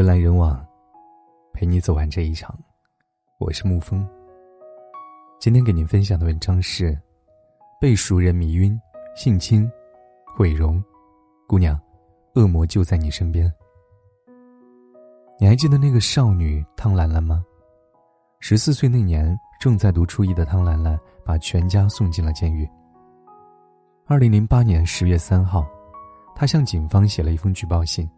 人来人往，陪你走完这一场。我是沐风。今天给您分享的文章是：被熟人迷晕、性侵、毁容，姑娘，恶魔就在你身边。你还记得那个少女汤兰兰吗？十四岁那年，正在读初一的汤兰兰把全家送进了监狱。二零零八年十月三号，她向警方写了一封举报信。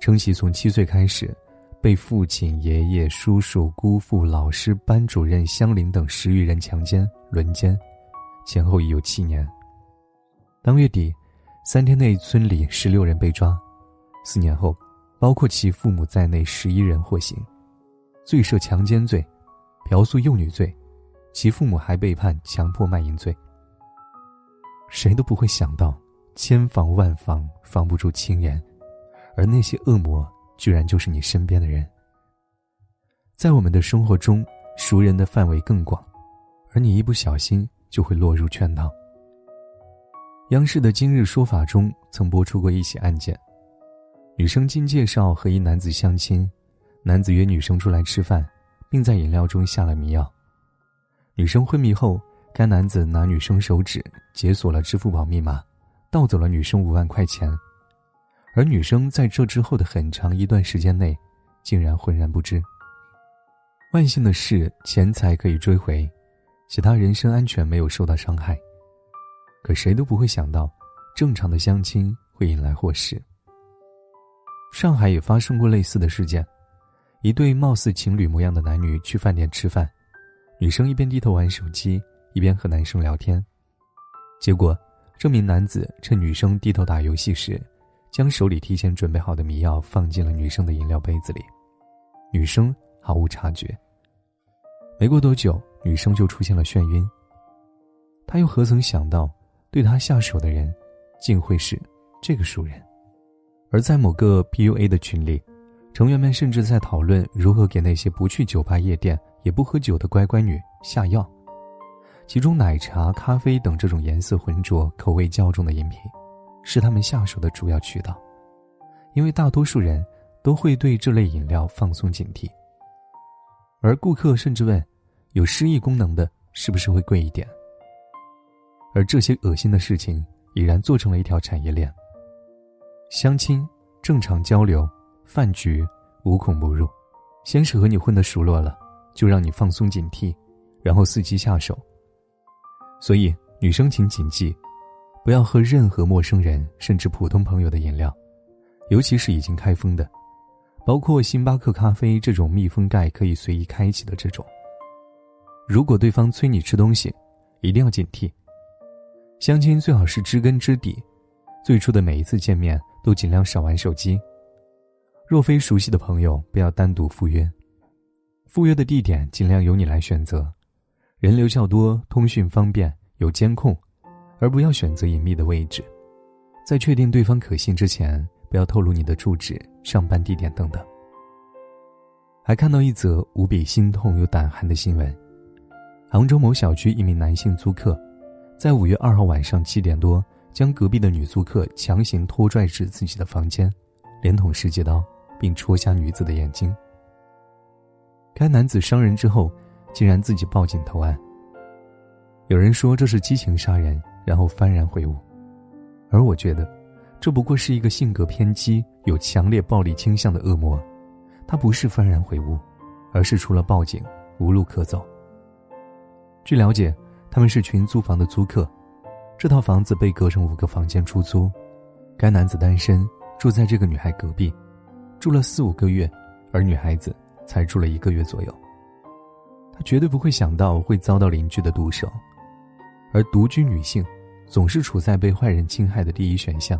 称其从七岁开始，被父亲、爷爷、叔叔、姑父、老师、班主任、乡邻等十余人强奸、轮奸，前后已有七年。当月底，三天内村里十六人被抓，四年后，包括其父母在内十一人获刑，罪涉强奸罪、嫖宿幼女罪，其父母还被判强迫卖淫罪。谁都不会想到，千防万防，防不住轻言。而那些恶魔，居然就是你身边的人。在我们的生活中，熟人的范围更广，而你一不小心就会落入圈套。央视的《今日说法》中曾播出过一起案件：女生经介绍和一男子相亲，男子约女生出来吃饭，并在饮料中下了迷药。女生昏迷后，该男子拿女生手指解锁了支付宝密码，盗走了女生五万块钱。而女生在这之后的很长一段时间内，竟然浑然不知。万幸的是，钱财可以追回，其他人身安全没有受到伤害。可谁都不会想到，正常的相亲会引来祸事。上海也发生过类似的事件：一对貌似情侣模样的男女去饭店吃饭，女生一边低头玩手机，一边和男生聊天。结果，这名男子趁女生低头打游戏时，将手里提前准备好的迷药放进了女生的饮料杯子里，女生毫无察觉。没过多久，女生就出现了眩晕。他又何曾想到，对他下手的人，竟会是这个熟人？而在某个 PUA 的群里，成员们甚至在讨论如何给那些不去酒吧、夜店也不喝酒的乖乖女下药，其中奶茶、咖啡等这种颜色浑浊、口味较重的饮品。是他们下手的主要渠道，因为大多数人都会对这类饮料放松警惕。而顾客甚至问：“有失忆功能的，是不是会贵一点？”而这些恶心的事情已然做成了一条产业链。相亲、正常交流、饭局，无孔不入。先是和你混得熟络了，就让你放松警惕，然后伺机下手。所以，女生请谨记。不要喝任何陌生人甚至普通朋友的饮料，尤其是已经开封的，包括星巴克咖啡这种密封盖可以随意开启的这种。如果对方催你吃东西，一定要警惕。相亲最好是知根知底，最初的每一次见面都尽量少玩手机。若非熟悉的朋友，不要单独赴约。赴约的地点尽量由你来选择，人流较多、通讯方便、有监控。而不要选择隐秘的位置，在确定对方可信之前，不要透露你的住址、上班地点等等。还看到一则无比心痛又胆寒的新闻：杭州某小区一名男性租客，在五月二号晚上七点多，将隔壁的女租客强行拖拽至自己的房间，连捅十几刀，并戳瞎女子的眼睛。该男子伤人之后，竟然自己报警投案。有人说这是激情杀人。然后幡然悔悟，而我觉得，这不过是一个性格偏激、有强烈暴力倾向的恶魔。他不是幡然悔悟，而是除了报警无路可走。据了解，他们是群租房的租客，这套房子被隔成五个房间出租。该男子单身，住在这个女孩隔壁，住了四五个月，而女孩子才住了一个月左右。他绝对不会想到会遭到邻居的毒手。而独居女性，总是处在被坏人侵害的第一选项。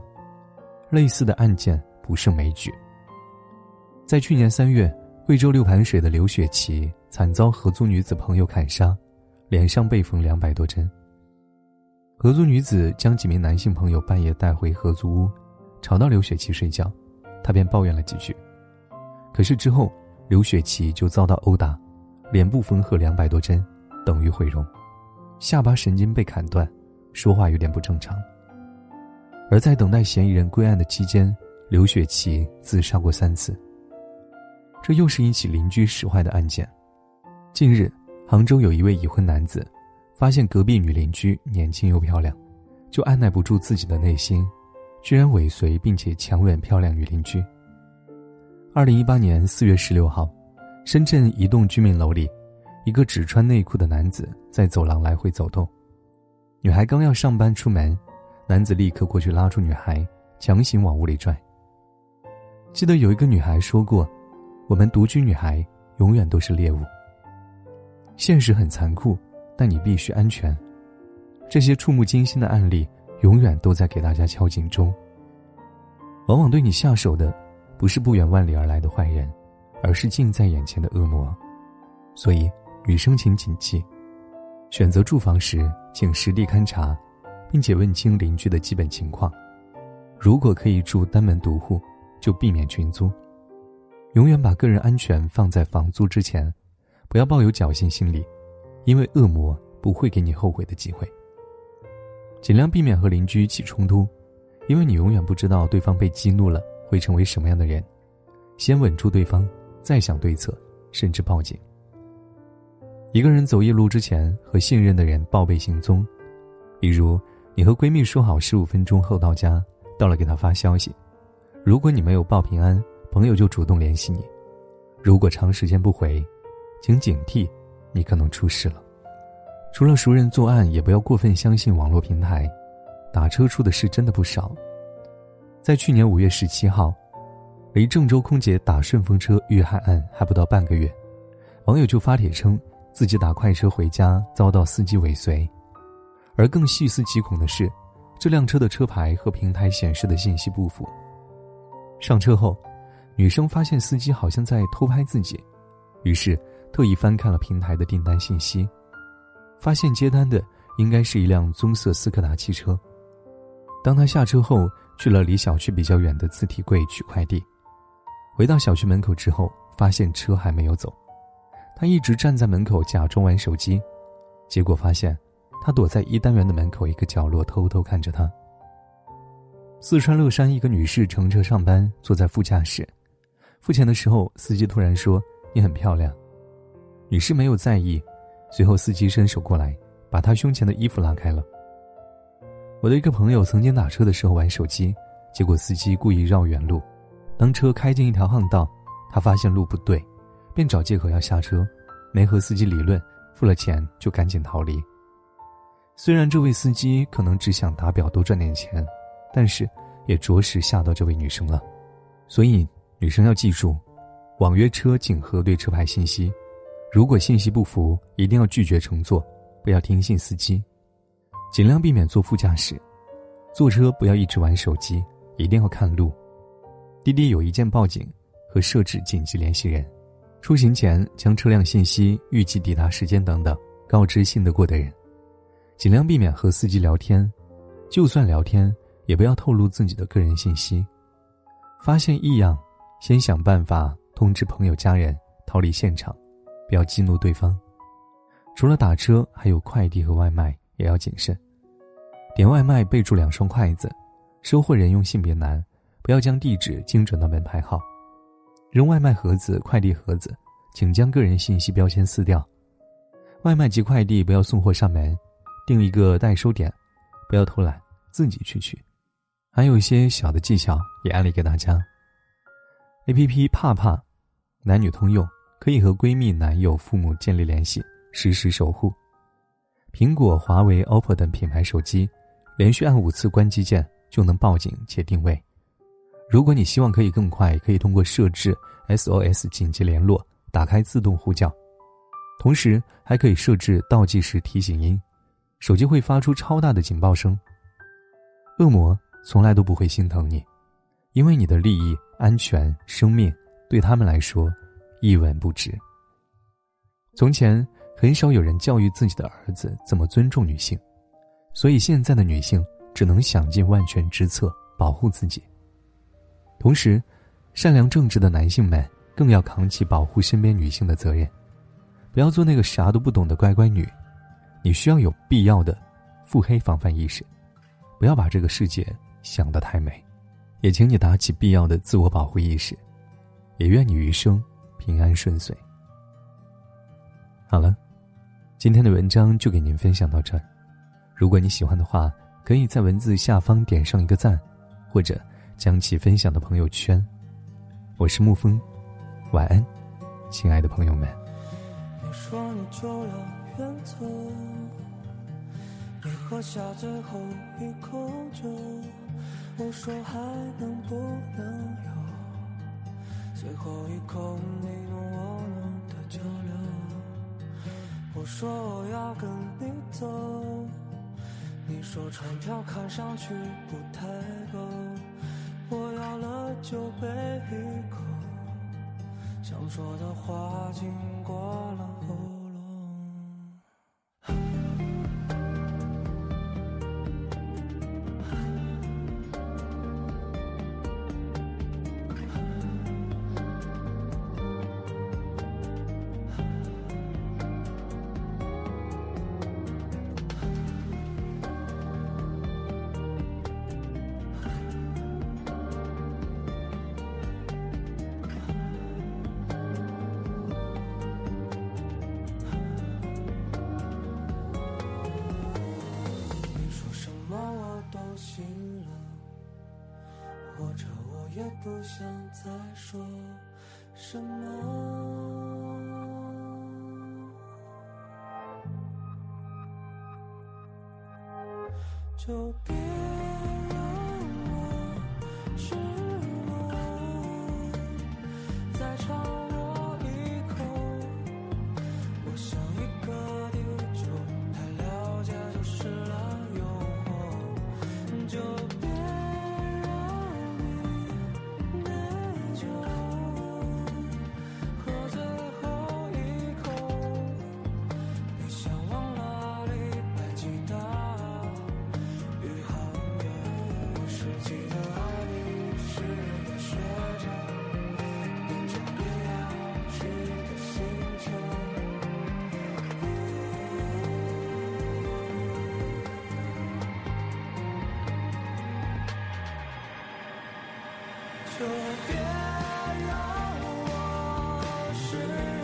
类似的案件不胜枚举。在去年三月，贵州六盘水的刘雪琪惨遭合租女子朋友砍杀，脸上被缝两百多针。合租女子将几名男性朋友半夜带回合租屋，吵到刘雪琪睡觉，她便抱怨了几句。可是之后，刘雪琪就遭到殴打，脸部缝合两百多针，等于毁容。下巴神经被砍断，说话有点不正常。而在等待嫌疑人归案的期间，刘雪琪自杀过三次。这又是一起邻居使坏的案件。近日，杭州有一位已婚男子，发现隔壁女邻居年轻又漂亮，就按耐不住自己的内心，居然尾随并且强吻漂亮女邻居。二零一八年四月十六号，深圳一栋居民楼里，一个只穿内裤的男子在走廊来回走动，女孩刚要上班出门，男子立刻过去拉住女孩，强行往屋里拽。记得有一个女孩说过：“我们独居女孩永远都是猎物。”现实很残酷，但你必须安全。这些触目惊心的案例，永远都在给大家敲警钟。往往对你下手的，不是不远万里而来的坏人，而是近在眼前的恶魔。所以，女生请谨记：选择住房时，请实地勘察，并且问清邻居的基本情况。如果可以住单门独户。就避免群租，永远把个人安全放在房租之前，不要抱有侥幸心理，因为恶魔不会给你后悔的机会。尽量避免和邻居起冲突，因为你永远不知道对方被激怒了会成为什么样的人。先稳住对方，再想对策，甚至报警。一个人走夜路之前，和信任的人报备行踪，比如你和闺蜜说好十五分钟后到家，到了给她发消息。如果你没有报平安，朋友就主动联系你；如果长时间不回，请警惕，你可能出事了。除了熟人作案，也不要过分相信网络平台，打车出的事真的不少。在去年五月十七号，离郑州空姐打顺风车遇害案还不到半个月，网友就发帖称自己打快车回家遭到司机尾随，而更细思极恐的是，这辆车的车牌和平台显示的信息不符。上车后，女生发现司机好像在偷拍自己，于是特意翻看了平台的订单信息，发现接单的应该是一辆棕色斯柯达汽车。当他下车后，去了离小区比较远的自提柜取快递，回到小区门口之后，发现车还没有走，他一直站在门口假装玩手机，结果发现他躲在一单元的门口一个角落偷偷看着他。四川乐山一个女士乘车上班，坐在副驾驶，付钱的时候，司机突然说：“你很漂亮。”女士没有在意，随后司机伸手过来，把她胸前的衣服拉开了。我的一个朋友曾经打车的时候玩手机，结果司机故意绕远路，当车开进一条巷道，他发现路不对，便找借口要下车，没和司机理论，付了钱就赶紧逃离。虽然这位司机可能只想打表多赚点钱。但是，也着实吓到这位女生了，所以女生要记住，网约车仅核对车牌信息，如果信息不符，一定要拒绝乘坐，不要听信司机，尽量避免坐副驾驶，坐车不要一直玩手机，一定要看路。滴滴有一键报警和设置紧急联系人，出行前将车辆信息、预计抵达时间等等告知信得过的人，尽量避免和司机聊天，就算聊天。也不要透露自己的个人信息。发现异样，先想办法通知朋友家人逃离现场，不要激怒对方。除了打车，还有快递和外卖也要谨慎。点外卖备注两双筷子，收货人用性别男，不要将地址精准到门牌号。扔外卖盒子、快递盒子，请将个人信息标签撕掉。外卖及快递不要送货上门，定一个代收点，不要偷懒，自己去取。还有一些小的技巧也安利给大家。A P P 怕怕，男女通用，可以和闺蜜、男友、父母建立联系，实时守护。苹果、华为、OPPO 等品牌手机，连续按五次关机键就能报警且定位。如果你希望可以更快，可以通过设置 S O S 紧急联络，打开自动呼叫，同时还可以设置倒计时提醒音，手机会发出超大的警报声。恶魔。从来都不会心疼你，因为你的利益、安全、生命对他们来说一文不值。从前很少有人教育自己的儿子怎么尊重女性，所以现在的女性只能想尽万全之策保护自己。同时，善良正直的男性们更要扛起保护身边女性的责任，不要做那个啥都不懂的乖乖女。你需要有必要的腹黑防范意识，不要把这个世界。想得太美，也请你打起必要的自我保护意识，也愿你余生平安顺遂。好了，今天的文章就给您分享到这儿。如果你喜欢的话，可以在文字下方点上一个赞，或者将其分享到朋友圈。我是沐风，晚安，亲爱的朋友们。你说你就要远走，你喝下最后一口酒，我说还能不能有最后一口你侬我侬的交流？我说我要跟你走，你说船票看上去不太够，酒杯一口，想说的话经过了在说什么。就别就别让我失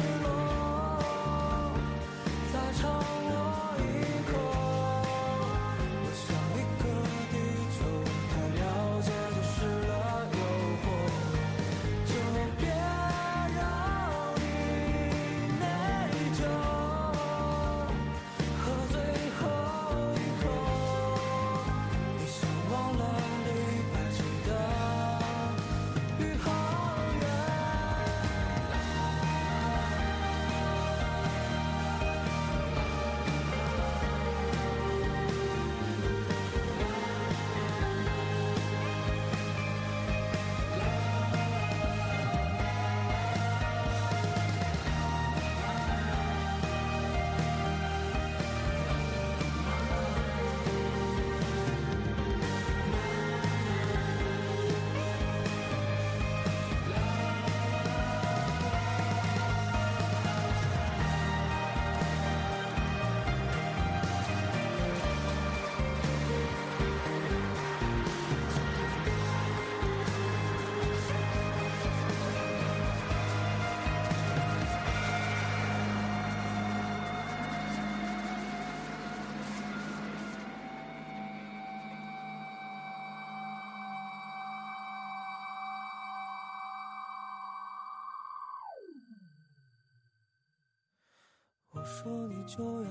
说你就要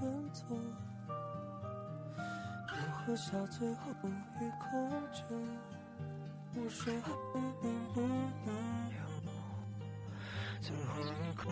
远走，我喝下最后一口酒。我说还能不能有最后一口